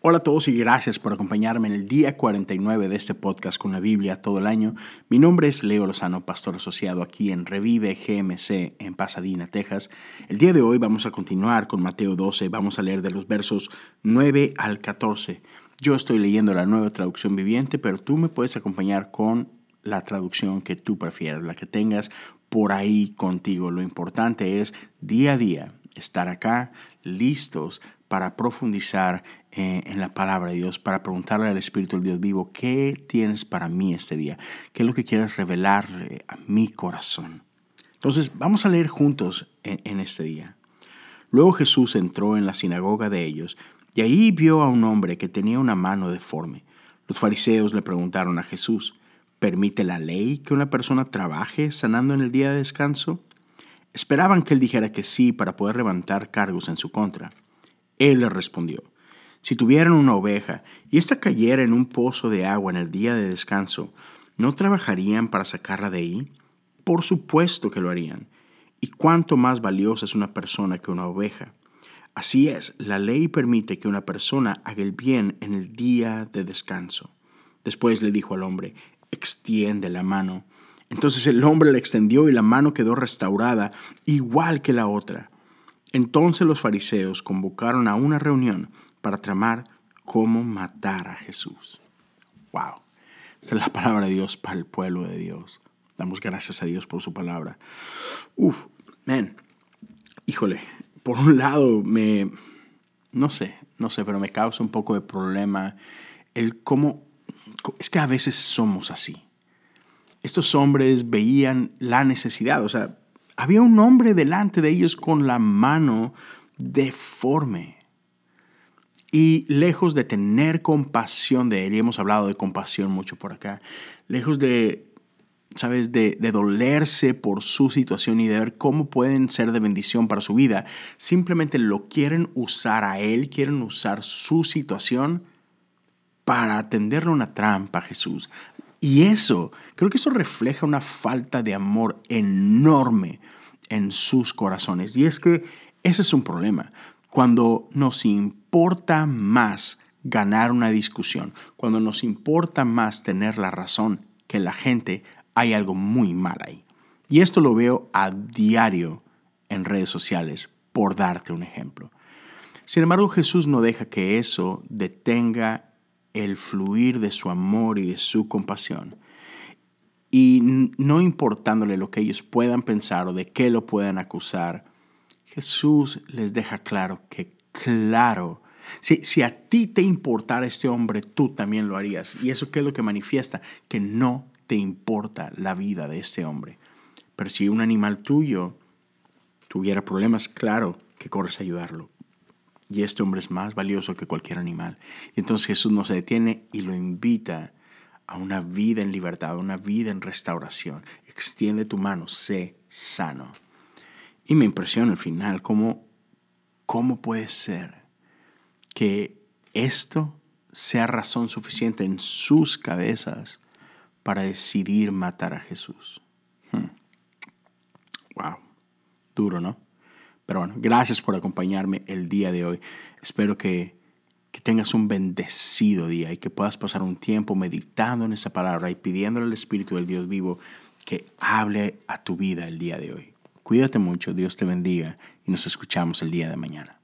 Hola a todos y gracias por acompañarme en el día 49 de este podcast con la Biblia todo el año. Mi nombre es Leo Lozano, pastor asociado aquí en Revive GMC en Pasadena, Texas. El día de hoy vamos a continuar con Mateo 12, vamos a leer de los versos 9 al 14. Yo estoy leyendo la nueva traducción viviente, pero tú me puedes acompañar con la traducción que tú prefieras, la que tengas por ahí contigo. Lo importante es día a día estar acá listos para profundizar eh, en la palabra de Dios, para preguntarle al Espíritu del Dios vivo, ¿qué tienes para mí este día? ¿Qué es lo que quieres revelarle a mi corazón? Entonces, vamos a leer juntos en, en este día. Luego Jesús entró en la sinagoga de ellos y ahí vio a un hombre que tenía una mano deforme. Los fariseos le preguntaron a Jesús, ¿permite la ley que una persona trabaje sanando en el día de descanso? Esperaban que él dijera que sí para poder levantar cargos en su contra. Él les respondió, si tuvieran una oveja y ésta cayera en un pozo de agua en el día de descanso, ¿no trabajarían para sacarla de ahí? Por supuesto que lo harían. ¿Y cuánto más valiosa es una persona que una oveja? Así es, la ley permite que una persona haga el bien en el día de descanso. Después le dijo al hombre, extiende la mano. Entonces el hombre la extendió y la mano quedó restaurada, igual que la otra. Entonces los fariseos convocaron a una reunión para tramar cómo matar a Jesús. Wow. Esta es la palabra de Dios para el pueblo de Dios. Damos gracias a Dios por su palabra. Uf, man. Híjole, por un lado me, no sé, no sé, pero me causa un poco de problema el cómo, es que a veces somos así. Estos hombres veían la necesidad, o sea, había un hombre delante de ellos con la mano deforme. Y lejos de tener compasión de él, y hemos hablado de compasión mucho por acá, lejos de, ¿sabes?, de, de, dolerse por su situación y de ver cómo pueden ser de bendición para su vida, simplemente lo quieren usar a él, quieren usar su situación para tenderle una trampa a Jesús. Y eso, creo que eso refleja una falta de amor enorme en sus corazones. Y es que ese es un problema. Cuando nos importa más ganar una discusión, cuando nos importa más tener la razón que la gente, hay algo muy mal ahí. Y esto lo veo a diario en redes sociales, por darte un ejemplo. Sin embargo, Jesús no deja que eso detenga el fluir de su amor y de su compasión. Y no importándole lo que ellos puedan pensar o de qué lo puedan acusar, Jesús les deja claro que, claro, si, si a ti te importara este hombre, tú también lo harías. ¿Y eso qué es lo que manifiesta? Que no te importa la vida de este hombre. Pero si un animal tuyo tuviera problemas, claro que corres a ayudarlo y este hombre es más valioso que cualquier animal. Y entonces Jesús no se detiene y lo invita a una vida en libertad, a una vida en restauración. Extiende tu mano, sé sano. Y me impresiona al final cómo, cómo puede ser que esto sea razón suficiente en sus cabezas para decidir matar a Jesús. Hmm. Wow, duro, ¿no? Pero bueno, gracias por acompañarme el día de hoy. Espero que, que tengas un bendecido día y que puedas pasar un tiempo meditando en esa palabra y pidiéndole al Espíritu del Dios vivo que hable a tu vida el día de hoy. Cuídate mucho, Dios te bendiga y nos escuchamos el día de mañana.